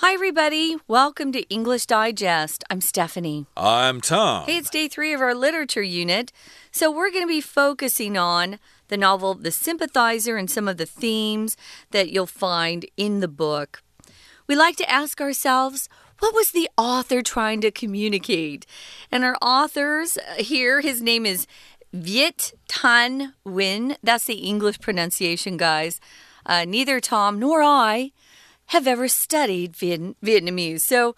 Hi, everybody. Welcome to English Digest. I'm Stephanie. I'm Tom. Hey, it's day three of our literature unit. So, we're going to be focusing on the novel The Sympathizer and some of the themes that you'll find in the book. We like to ask ourselves, what was the author trying to communicate? And our authors here, his name is Viet Thanh Nguyen. That's the English pronunciation, guys. Uh, neither Tom nor I have ever studied Viet Vietnamese. So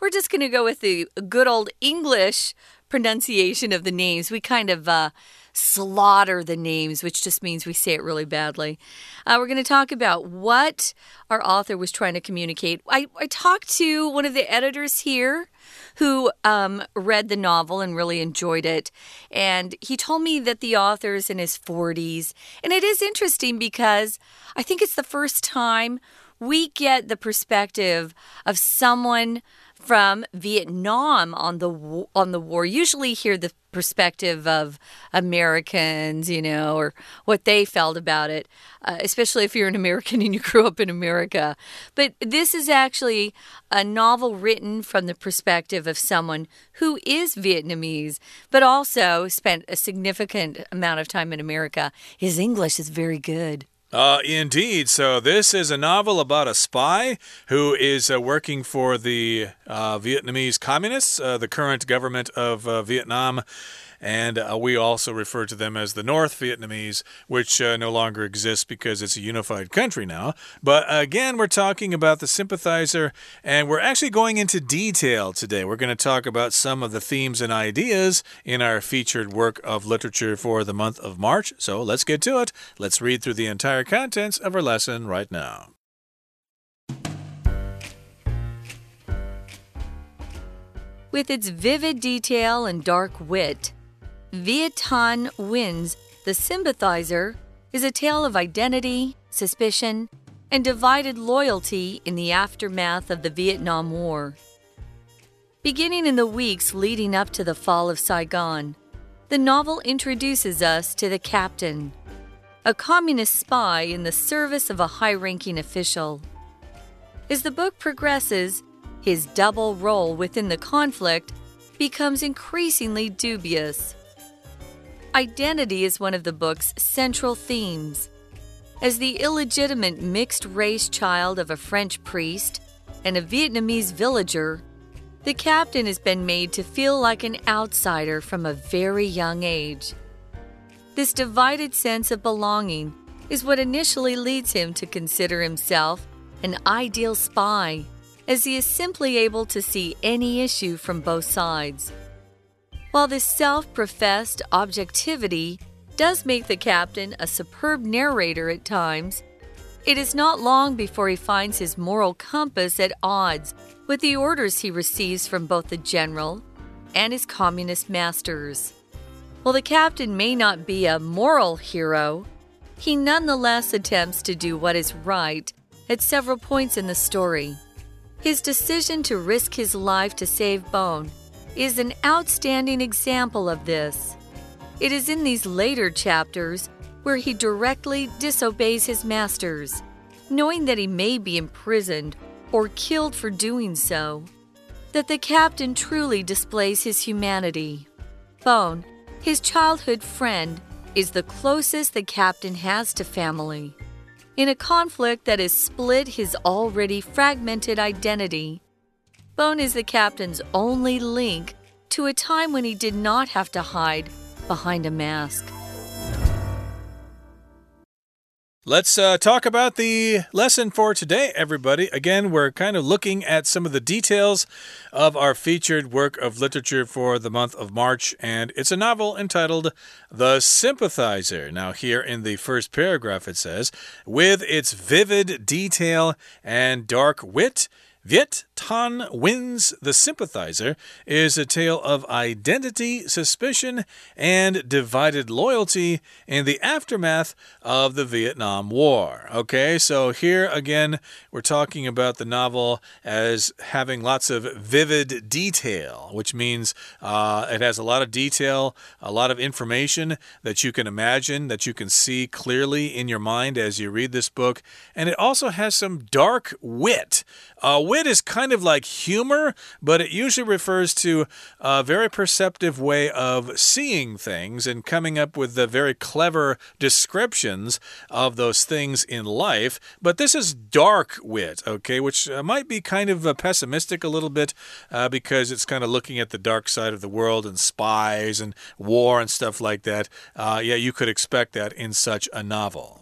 we're just going to go with the good old English pronunciation of the names. We kind of uh, slaughter the names, which just means we say it really badly. Uh, we're going to talk about what our author was trying to communicate. I, I talked to one of the editors here who um, read the novel and really enjoyed it. And he told me that the author is in his 40s. And it is interesting because I think it's the first time we get the perspective of someone from Vietnam on the on the war. Usually hear the perspective of Americans, you know, or what they felt about it, uh, especially if you're an American and you grew up in America. But this is actually a novel written from the perspective of someone who is Vietnamese, but also spent a significant amount of time in America. His English is very good. Uh, indeed. So, this is a novel about a spy who is uh, working for the uh, Vietnamese communists, uh, the current government of uh, Vietnam. And uh, we also refer to them as the North Vietnamese, which uh, no longer exists because it's a unified country now. But again, we're talking about the sympathizer, and we're actually going into detail today. We're going to talk about some of the themes and ideas in our featured work of literature for the month of March. So let's get to it. Let's read through the entire contents of our lesson right now. With its vivid detail and dark wit, Viet Nguyen's. The Sympathizer is a tale of identity, suspicion, and divided loyalty in the aftermath of the Vietnam War. Beginning in the weeks leading up to the fall of Saigon, the novel introduces us to the captain, a communist spy in the service of a high ranking official. As the book progresses, his double role within the conflict becomes increasingly dubious. Identity is one of the book's central themes. As the illegitimate mixed race child of a French priest and a Vietnamese villager, the captain has been made to feel like an outsider from a very young age. This divided sense of belonging is what initially leads him to consider himself an ideal spy, as he is simply able to see any issue from both sides. While this self professed objectivity does make the captain a superb narrator at times, it is not long before he finds his moral compass at odds with the orders he receives from both the general and his communist masters. While the captain may not be a moral hero, he nonetheless attempts to do what is right at several points in the story. His decision to risk his life to save Bone is an outstanding example of this. It is in these later chapters where he directly disobeys his masters, knowing that he may be imprisoned or killed for doing so, that the captain truly displays his humanity. Bone, his childhood friend, is the closest the captain has to family. In a conflict that has split his already fragmented identity, Bone is the captain's only link to a time when he did not have to hide behind a mask. Let's uh, talk about the lesson for today, everybody. Again, we're kind of looking at some of the details of our featured work of literature for the month of March, and it's a novel entitled The Sympathizer. Now, here in the first paragraph, it says, with its vivid detail and dark wit, Viet Thanh Nguyen's The Sympathizer is a tale of identity, suspicion, and divided loyalty in the aftermath of the Vietnam War. Okay, so here again, we're talking about the novel as having lots of vivid detail, which means uh, it has a lot of detail, a lot of information that you can imagine, that you can see clearly in your mind as you read this book. And it also has some dark wit. Uh, wit is kind of like humor, but it usually refers to a very perceptive way of seeing things and coming up with the very clever descriptions of those things in life. But this is dark wit, okay, which uh, might be kind of uh, pessimistic a little bit uh, because it's kind of looking at the dark side of the world and spies and war and stuff like that. Uh, yeah, you could expect that in such a novel.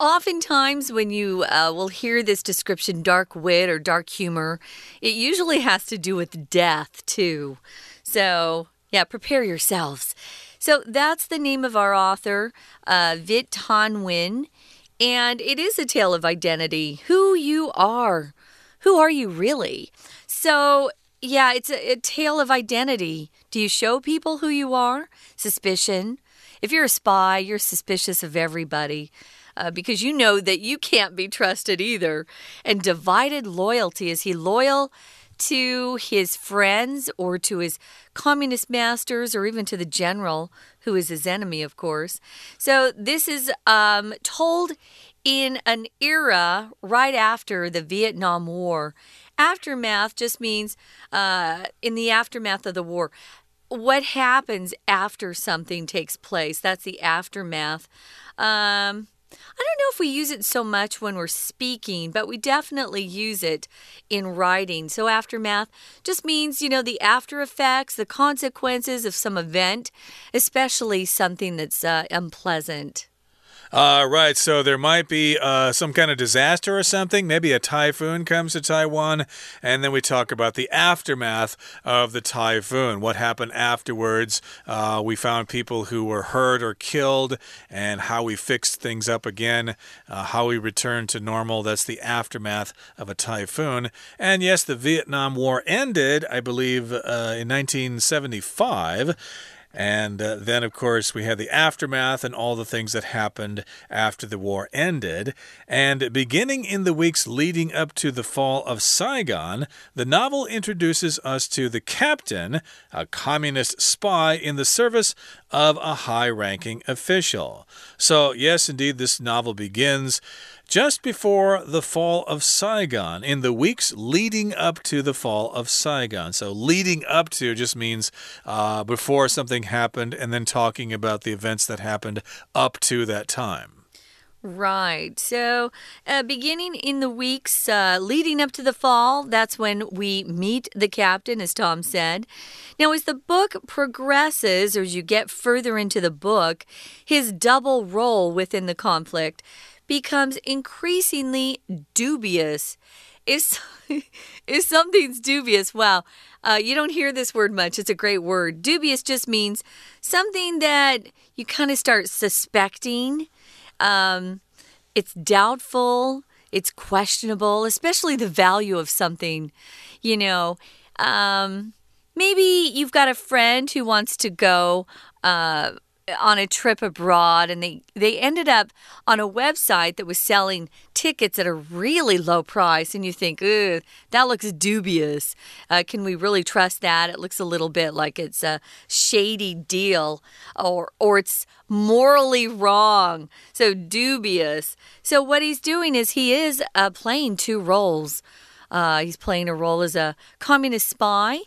Oftentimes, when you uh, will hear this description, dark wit or dark humor, it usually has to do with death, too. So, yeah, prepare yourselves. So, that's the name of our author, uh, Viet Thanh Nguyen. And it is a tale of identity who you are. Who are you really? So, yeah, it's a, a tale of identity. Do you show people who you are? Suspicion. If you're a spy, you're suspicious of everybody uh, because you know that you can't be trusted either. And divided loyalty is he loyal? to his friends or to his communist masters or even to the general who is his enemy, of course. So this is um, told in an era right after the Vietnam War. Aftermath just means uh, in the aftermath of the war. What happens after something takes place? That's the aftermath. Um, I don't know if we use it so much when we're speaking, but we definitely use it in writing. So, aftermath just means, you know, the after effects, the consequences of some event, especially something that's uh, unpleasant. Uh, right. So there might be uh, some kind of disaster or something. Maybe a typhoon comes to Taiwan. And then we talk about the aftermath of the typhoon. What happened afterwards? Uh, we found people who were hurt or killed, and how we fixed things up again, uh, how we returned to normal. That's the aftermath of a typhoon. And yes, the Vietnam War ended, I believe, uh, in 1975. And uh, then, of course, we had the aftermath and all the things that happened after the war ended. And beginning in the weeks leading up to the fall of Saigon, the novel introduces us to the captain, a communist spy in the service of a high ranking official. So, yes, indeed, this novel begins just before the fall of Saigon, in the weeks leading up to the fall of Saigon. So, leading up to just means uh, before something happened, and then talking about the events that happened up to that time. Right. So, uh, beginning in the weeks uh, leading up to the fall, that's when we meet the captain, as Tom said. Now, as the book progresses, or as you get further into the book, his double role within the conflict becomes increasingly dubious. If, if something's dubious, wow, uh, you don't hear this word much. It's a great word. Dubious just means something that you kind of start suspecting. Um, it's doubtful, it's questionable, especially the value of something. You know, um, maybe you've got a friend who wants to go. Uh, on a trip abroad and they they ended up on a website that was selling tickets at a really low price and you think Ugh, that looks dubious. Uh, can we really trust that? It looks a little bit like it's a shady deal or or it's morally wrong. So dubious. So what he's doing is he is uh, playing two roles. Uh, he's playing a role as a communist spy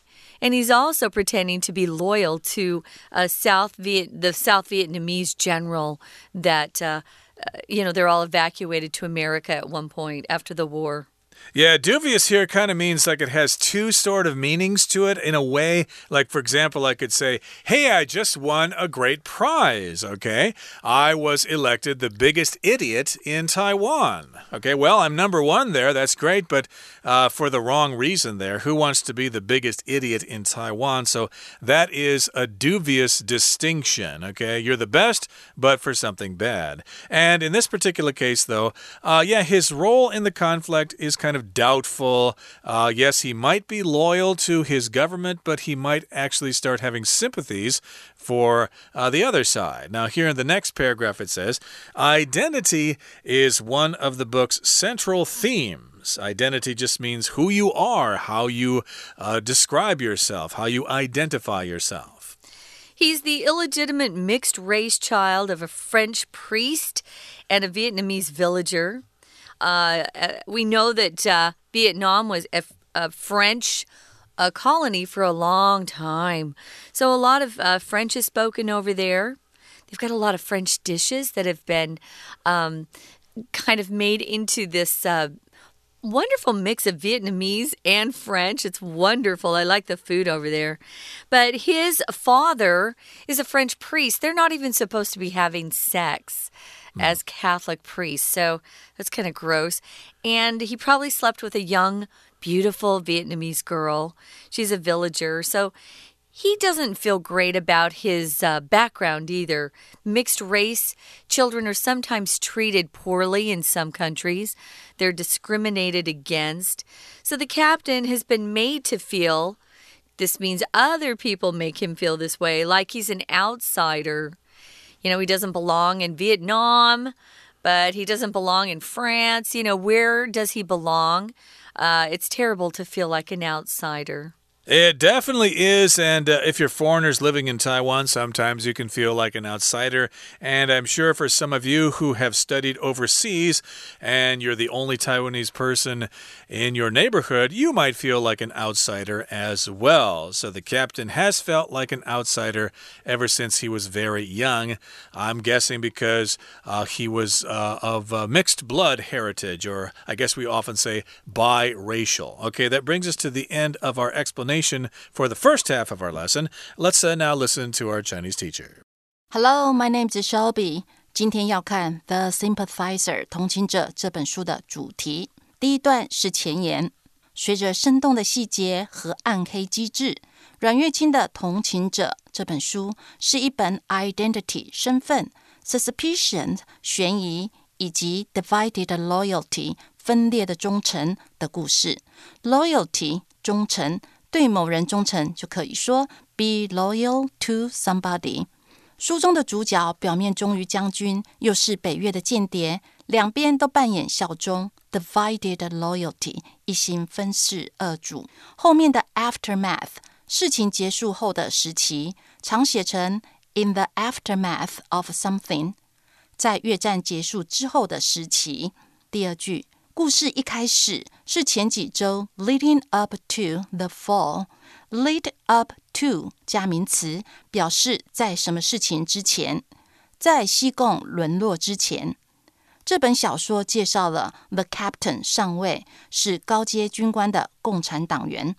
and he's also pretending to be loyal to uh, South Viet the South Vietnamese general that uh, uh, you know they're all evacuated to America at one point after the war. Yeah, dubious here kind of means like it has two sort of meanings to it in a way. Like, for example, I could say, Hey, I just won a great prize. Okay. I was elected the biggest idiot in Taiwan. Okay. Well, I'm number one there. That's great. But uh, for the wrong reason there. Who wants to be the biggest idiot in Taiwan? So that is a dubious distinction. Okay. You're the best, but for something bad. And in this particular case, though, uh, yeah, his role in the conflict is kind of doubtful. Uh, yes, he might be loyal to his government, but he might actually start having sympathies for uh, the other side. Now, here in the next paragraph, it says Identity is one of the book's central themes. Identity just means who you are, how you uh, describe yourself, how you identify yourself. He's the illegitimate mixed race child of a French priest and a Vietnamese villager. Uh, uh we know that uh, Vietnam was a, a French a colony for a long time. So a lot of uh, French is spoken over there. They've got a lot of French dishes that have been um, kind of made into this. Uh, wonderful mix of Vietnamese and French. It's wonderful. I like the food over there. But his father is a French priest. They're not even supposed to be having sex. As Catholic priests. So that's kind of gross. And he probably slept with a young beautiful Vietnamese girl. She's a villager. So he doesn't feel great about his uh, background either. Mixed race children are sometimes treated poorly in some countries, they're discriminated against. So the captain has been made to feel this means other people make him feel this way, like he's an outsider. You know, he doesn't belong in Vietnam, but he doesn't belong in France. You know, where does he belong? uh, it's terrible to feel like an outsider. It definitely is. And uh, if you're foreigners living in Taiwan, sometimes you can feel like an outsider. And I'm sure for some of you who have studied overseas and you're the only Taiwanese person in your neighborhood, you might feel like an outsider as well. So the captain has felt like an outsider ever since he was very young. I'm guessing because uh, he was uh, of uh, mixed blood heritage, or I guess we often say biracial. Okay, that brings us to the end of our explanation explanation for the first half of our lesson. Let's uh, now listen to our Chinese teacher. Hello, my name is Shelby. 今天要看《The Sympathizer》同情者这本书的主题。第一段是前言，随着生动的细节和暗黑机制，阮越清的《同情者》这本书是一本 identity 身份、suspicion 悬疑以及 divided loyalty 分裂的忠诚的故事。loyalty 忠诚对某人忠诚，就可以说 be loyal to somebody。书中的主角表面忠于将军，又是北越的间谍，两边都扮演效忠 divided loyalty，一心分饰二主。后面的 aftermath，事情结束后的时期，常写成 in the aftermath of something，在越战结束之后的时期。第二句。故事一开始是前几周，leading up to the fall，lead up to 加名词，表示在什么事情之前，在西贡沦落之前。这本小说介绍了 the captain 上尉是高阶军官的共产党员。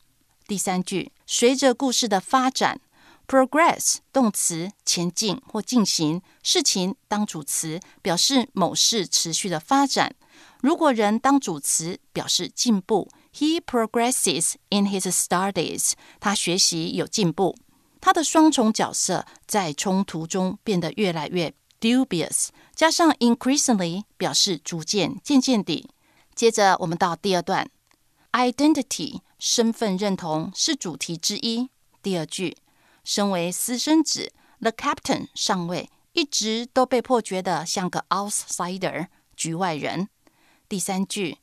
第三句，随着故事的发展，progress 动词前进或进行，事情当主词，表示某事持续的发展。如果人当主词，表示进步。He progresses in his studies。他学习有进步。他的双重角色在冲突中变得越来越 dubious，加上 increasingly 表示逐渐、渐渐地。接着我们到第二段，identity 身份认同是主题之一。第二句，身为私生子，the captain 上尉一直都被迫觉得像个 outsider 局外人。第三句，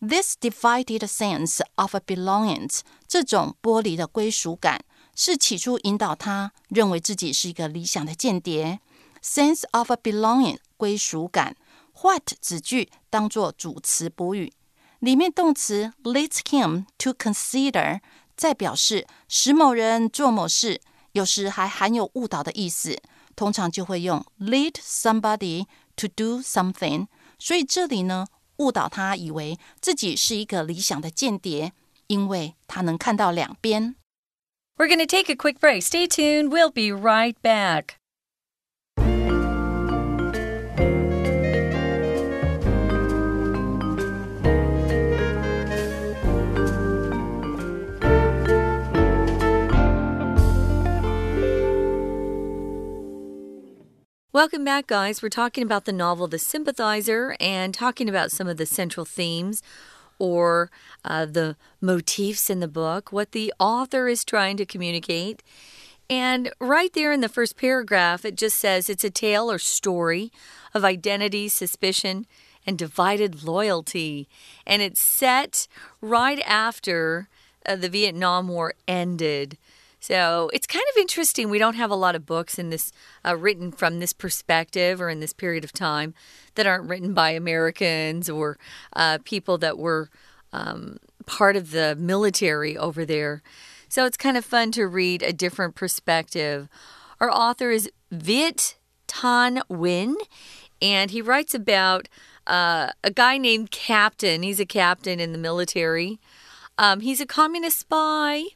this divided sense of belonging，这种剥离的归属感，是起初引导他认为自己是一个理想的间谍。sense of belonging，归属感。what 子句当做主词补语，里面动词 leads him to consider，在表示使某人做某事， 有时还含有误导的意思，通常就会用 lead somebody to do something。所以这里呢。误导他以为自己是一个理想的间谍，因为他能看到两边。We're going to take a quick break. Stay tuned. We'll be right back. Welcome back, guys. We're talking about the novel The Sympathizer and talking about some of the central themes or uh, the motifs in the book, what the author is trying to communicate. And right there in the first paragraph, it just says it's a tale or story of identity, suspicion, and divided loyalty. And it's set right after uh, the Vietnam War ended. So it's kind of interesting. We don't have a lot of books in this uh, written from this perspective or in this period of time that aren't written by Americans or uh, people that were um, part of the military over there. So it's kind of fun to read a different perspective. Our author is Viet Thanh Nguyen, and he writes about uh, a guy named Captain. He's a captain in the military. Um, he's a communist spy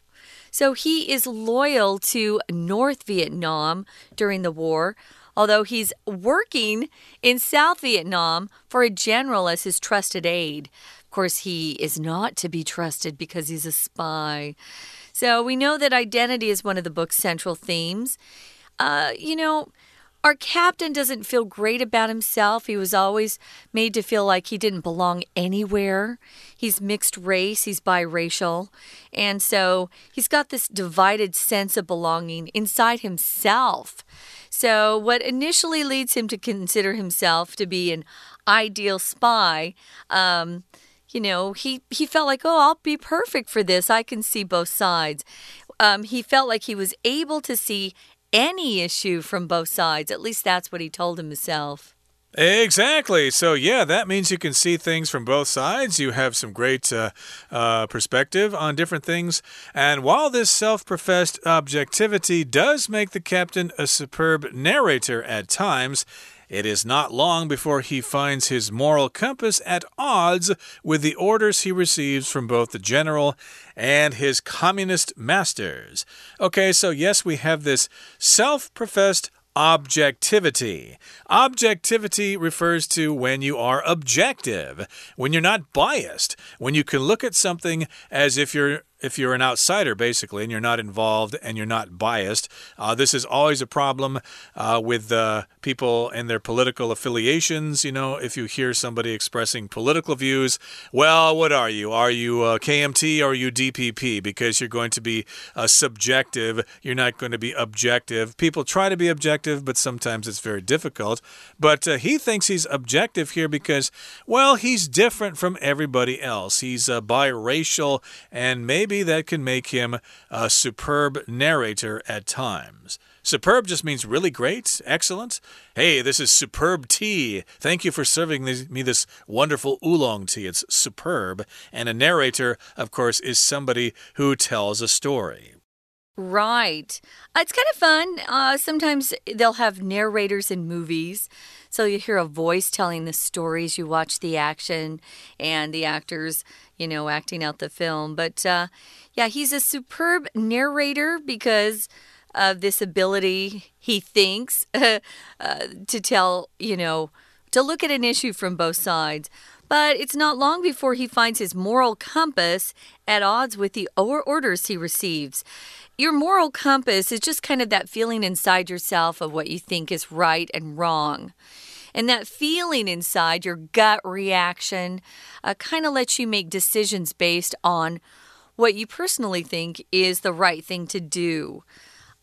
so he is loyal to North Vietnam during the war, although he's working in South Vietnam for a general as his trusted aide. Of course, he is not to be trusted because he's a spy. So we know that identity is one of the book's central themes. Uh, you know, our captain doesn't feel great about himself. He was always made to feel like he didn't belong anywhere. He's mixed race, he's biracial. And so he's got this divided sense of belonging inside himself. So, what initially leads him to consider himself to be an ideal spy, um, you know, he, he felt like, oh, I'll be perfect for this. I can see both sides. Um, he felt like he was able to see any issue from both sides. At least that's what he told himself. Exactly. So, yeah, that means you can see things from both sides. You have some great uh, uh, perspective on different things. And while this self professed objectivity does make the captain a superb narrator at times, it is not long before he finds his moral compass at odds with the orders he receives from both the general and his communist masters. Okay, so yes, we have this self professed objectivity. Objectivity refers to when you are objective, when you're not biased, when you can look at something as if you're if you're an outsider, basically, and you're not involved and you're not biased. Uh, this is always a problem uh, with uh, people and their political affiliations. You know, if you hear somebody expressing political views, well, what are you? Are you uh, KMT or are you DPP? Because you're going to be uh, subjective, you're not going to be objective. People try to be objective, but sometimes it's very difficult. But uh, he thinks he's objective here because, well, he's different from everybody else. He's biracial and maybe maybe that can make him a superb narrator at times. Superb just means really great, excellent. Hey, this is superb tea. Thank you for serving me this wonderful oolong tea. It's superb. And a narrator, of course, is somebody who tells a story. Right. Uh, it's kind of fun. Uh, sometimes they'll have narrators in movies. So you hear a voice telling the stories, you watch the action, and the actors, you know, acting out the film. But uh, yeah, he's a superb narrator because of this ability, he thinks, uh, to tell, you know, to look at an issue from both sides. But it's not long before he finds his moral compass at odds with the orders he receives. Your moral compass is just kind of that feeling inside yourself of what you think is right and wrong. And that feeling inside, your gut reaction, uh, kind of lets you make decisions based on what you personally think is the right thing to do.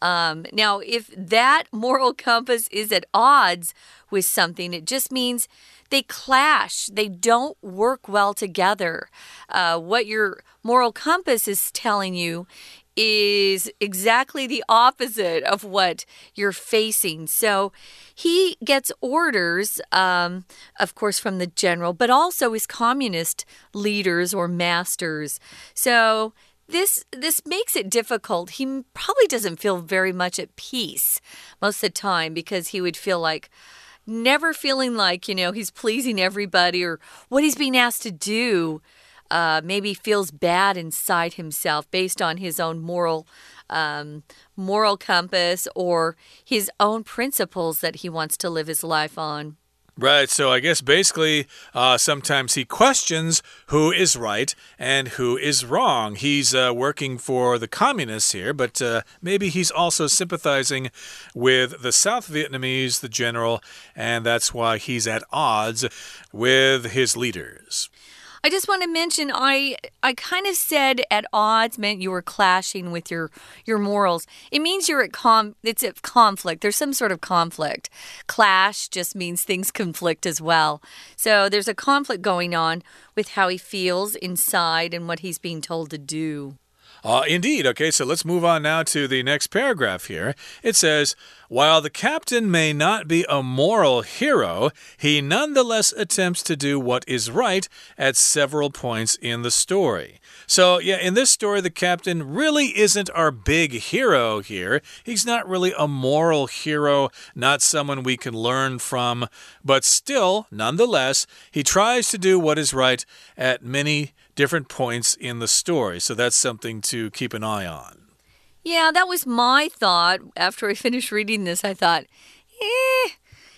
Um, now, if that moral compass is at odds with something, it just means they clash, they don't work well together. Uh, what your moral compass is telling you is exactly the opposite of what you're facing. So he gets orders, um, of course, from the general, but also his communist leaders or masters. So this this makes it difficult. He probably doesn't feel very much at peace most of the time because he would feel like never feeling like, you know, he's pleasing everybody or what he's being asked to do uh, maybe feels bad inside himself based on his own moral um, moral compass or his own principles that he wants to live his life on. Right. So I guess basically, uh, sometimes he questions who is right and who is wrong. He's uh, working for the communists here, but uh, maybe he's also sympathizing with the South Vietnamese, the general, and that's why he's at odds with his leaders. I just want to mention I I kind of said at odds meant you were clashing with your your morals. It means you're at com it's at conflict. There's some sort of conflict. Clash just means things conflict as well. So there's a conflict going on with how he feels inside and what he's being told to do. Uh, indeed. Okay, so let's move on now to the next paragraph here. It says, While the captain may not be a moral hero, he nonetheless attempts to do what is right at several points in the story. So, yeah, in this story, the captain really isn't our big hero here. He's not really a moral hero, not someone we can learn from, but still, nonetheless, he tries to do what is right at many different points in the story. So that's something to keep an eye on. Yeah, that was my thought. After I finished reading this, I thought, eh,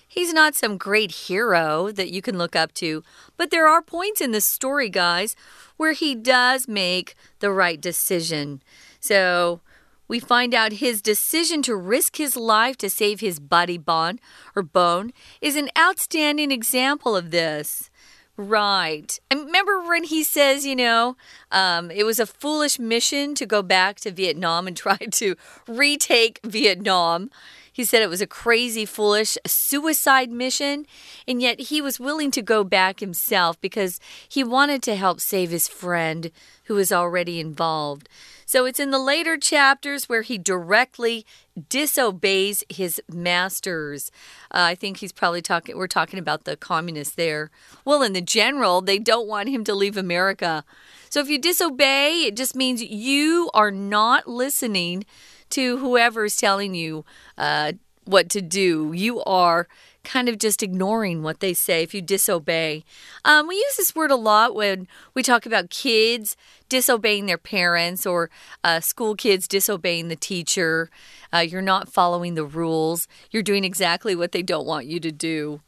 he's not some great hero that you can look up to. But there are points in the story, guys, where he does make the right decision. So we find out his decision to risk his life to save his buddy Bon or Bone is an outstanding example of this. Right. I remember when he says, you know, um, it was a foolish mission to go back to Vietnam and try to retake Vietnam. He said it was a crazy, foolish suicide mission, and yet he was willing to go back himself because he wanted to help save his friend who was already involved. So it's in the later chapters where he directly disobeys his masters. Uh, I think he's probably talking, we're talking about the communists there. Well, in the general, they don't want him to leave America. So if you disobey, it just means you are not listening to whoever's telling you uh, what to do. You are kind of just ignoring what they say if you disobey. Um, we use this word a lot when we talk about kids disobeying their parents or uh, school kids disobeying the teacher. Uh, you're not following the rules, you're doing exactly what they don't want you to do.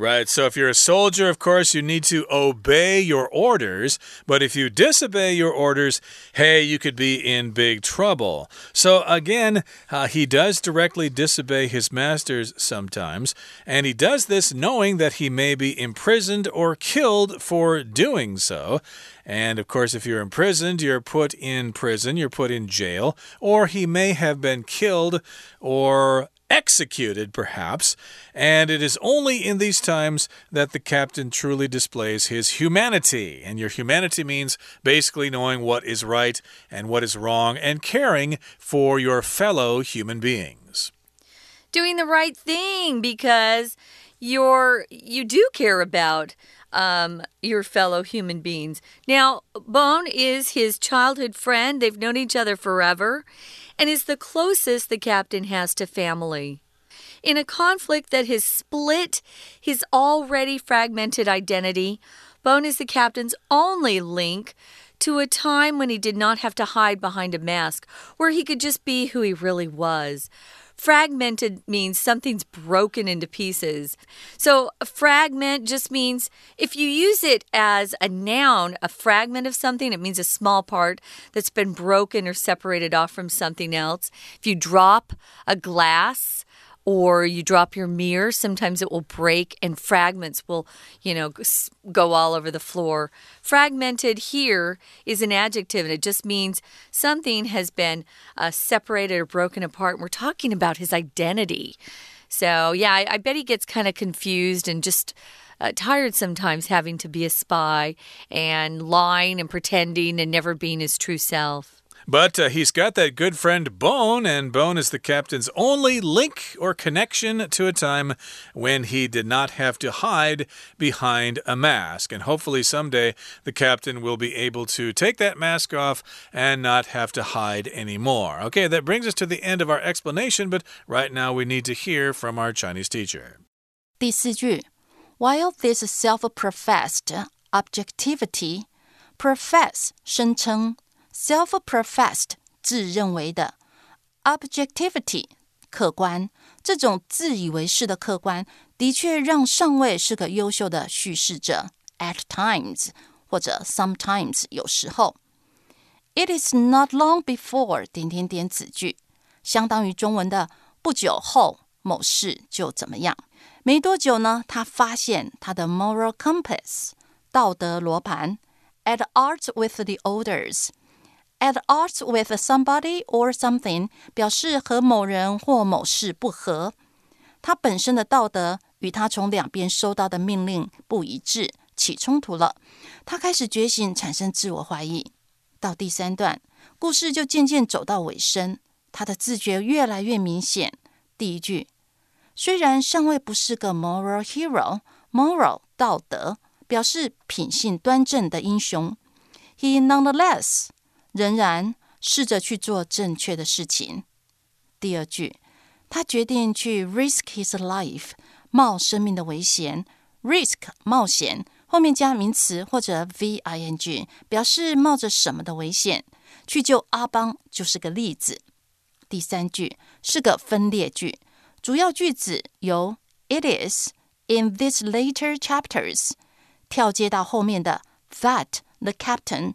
Right. So if you're a soldier, of course, you need to obey your orders. But if you disobey your orders, hey, you could be in big trouble. So again, uh, he does directly disobey his masters sometimes. And he does this knowing that he may be imprisoned or killed for doing so. And of course, if you're imprisoned, you're put in prison, you're put in jail, or he may have been killed or executed, perhaps, and it is only in these times that the captain truly displays his humanity. And your humanity means basically knowing what is right and what is wrong and caring for your fellow human beings. Doing the right thing because you're you do care about um, your fellow human beings. Now, Bone is his childhood friend. They've known each other forever and is the closest the captain has to family. In a conflict that has split his already fragmented identity, Bone is the captain's only link to a time when he did not have to hide behind a mask, where he could just be who he really was. Fragmented means something's broken into pieces. So, a fragment just means if you use it as a noun, a fragment of something, it means a small part that's been broken or separated off from something else. If you drop a glass, or you drop your mirror, sometimes it will break and fragments will, you know, go all over the floor. Fragmented here is an adjective and it just means something has been uh, separated or broken apart. And we're talking about his identity. So, yeah, I, I bet he gets kind of confused and just. Uh, tired sometimes having to be a spy and lying and pretending and never being his true self. But uh, he's got that good friend Bone, and Bone is the captain's only link or connection to a time when he did not have to hide behind a mask. And hopefully, someday, the captain will be able to take that mask off and not have to hide anymore. Okay, that brings us to the end of our explanation, but right now we need to hear from our Chinese teacher. 第四句，While this self-professed objectivity profess 声称 self-professed 自认为的，objectivity 客观，这种自以为是的客观，的确让上尉是个优秀的叙事者。At times 或者 sometimes 有时候。It is not long before 点点点子句，相当于中文的不久后某事就怎么样。没多久呢，他发现他的 moral compass 道德罗盘 at odds with the orders。 At odds with somebody or something 表示和某人或某事不合。他本身的道德与他从两边收到的命令不一致，起冲突了。他开始觉醒，产生自我怀疑。到第三段，故事就渐渐走到尾声，他的自觉越来越明显。第一句，虽然上尉不是个 moral hero，moral 道德表示品性端正的英雄，he nonetheless 仍然试着去做正确的事情。第二句，他决定去 risk his life，冒生命的危险，risk 冒险。后面加名词或者 v i n g，表示冒着什么的危险去救阿邦，就是个例子。第三句是个分裂句，主要句子由 it is in these later chapters 跳接到后面的 that the captain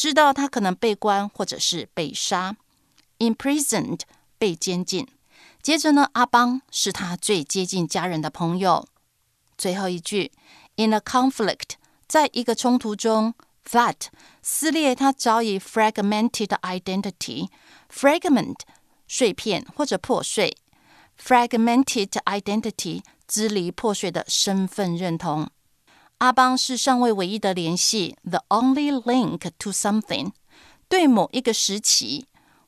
知道他可能被关或者是被杀。Imprisoned 被监禁。接着呢，阿邦是他最接近家人的朋友。最后一句，in a conflict。在一个冲突中，that 撕裂他早已 fragmented identity，fragment 碎片或者破碎，fragmented identity 支离破碎的身份认同。阿邦是尚未唯一的联系，the only link to something，对某一个时期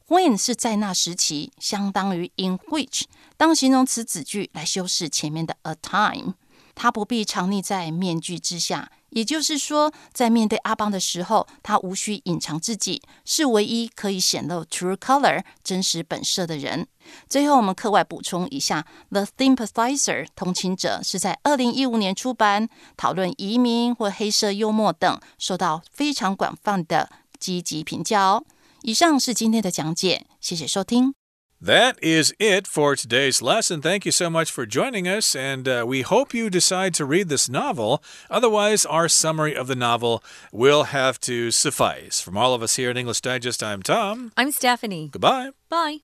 ，when 是在那时期，相当于 in which 当形容词子句来修饰前面的 a time，他不必藏匿在面具之下。也就是说，在面对阿邦的时候，他无需隐藏自己，是唯一可以显露 true color 真实本色的人。最后，我们课外补充一下，《The Sympathizer》同情者是在二零一五年出版，讨论移民或黑色幽默等，受到非常广泛的积极评价哦。以上是今天的讲解，谢谢收听。That is it for today's lesson. Thank you so much for joining us, and uh, we hope you decide to read this novel. Otherwise, our summary of the novel will have to suffice. From all of us here at English Digest, I'm Tom. I'm Stephanie. Goodbye. Bye.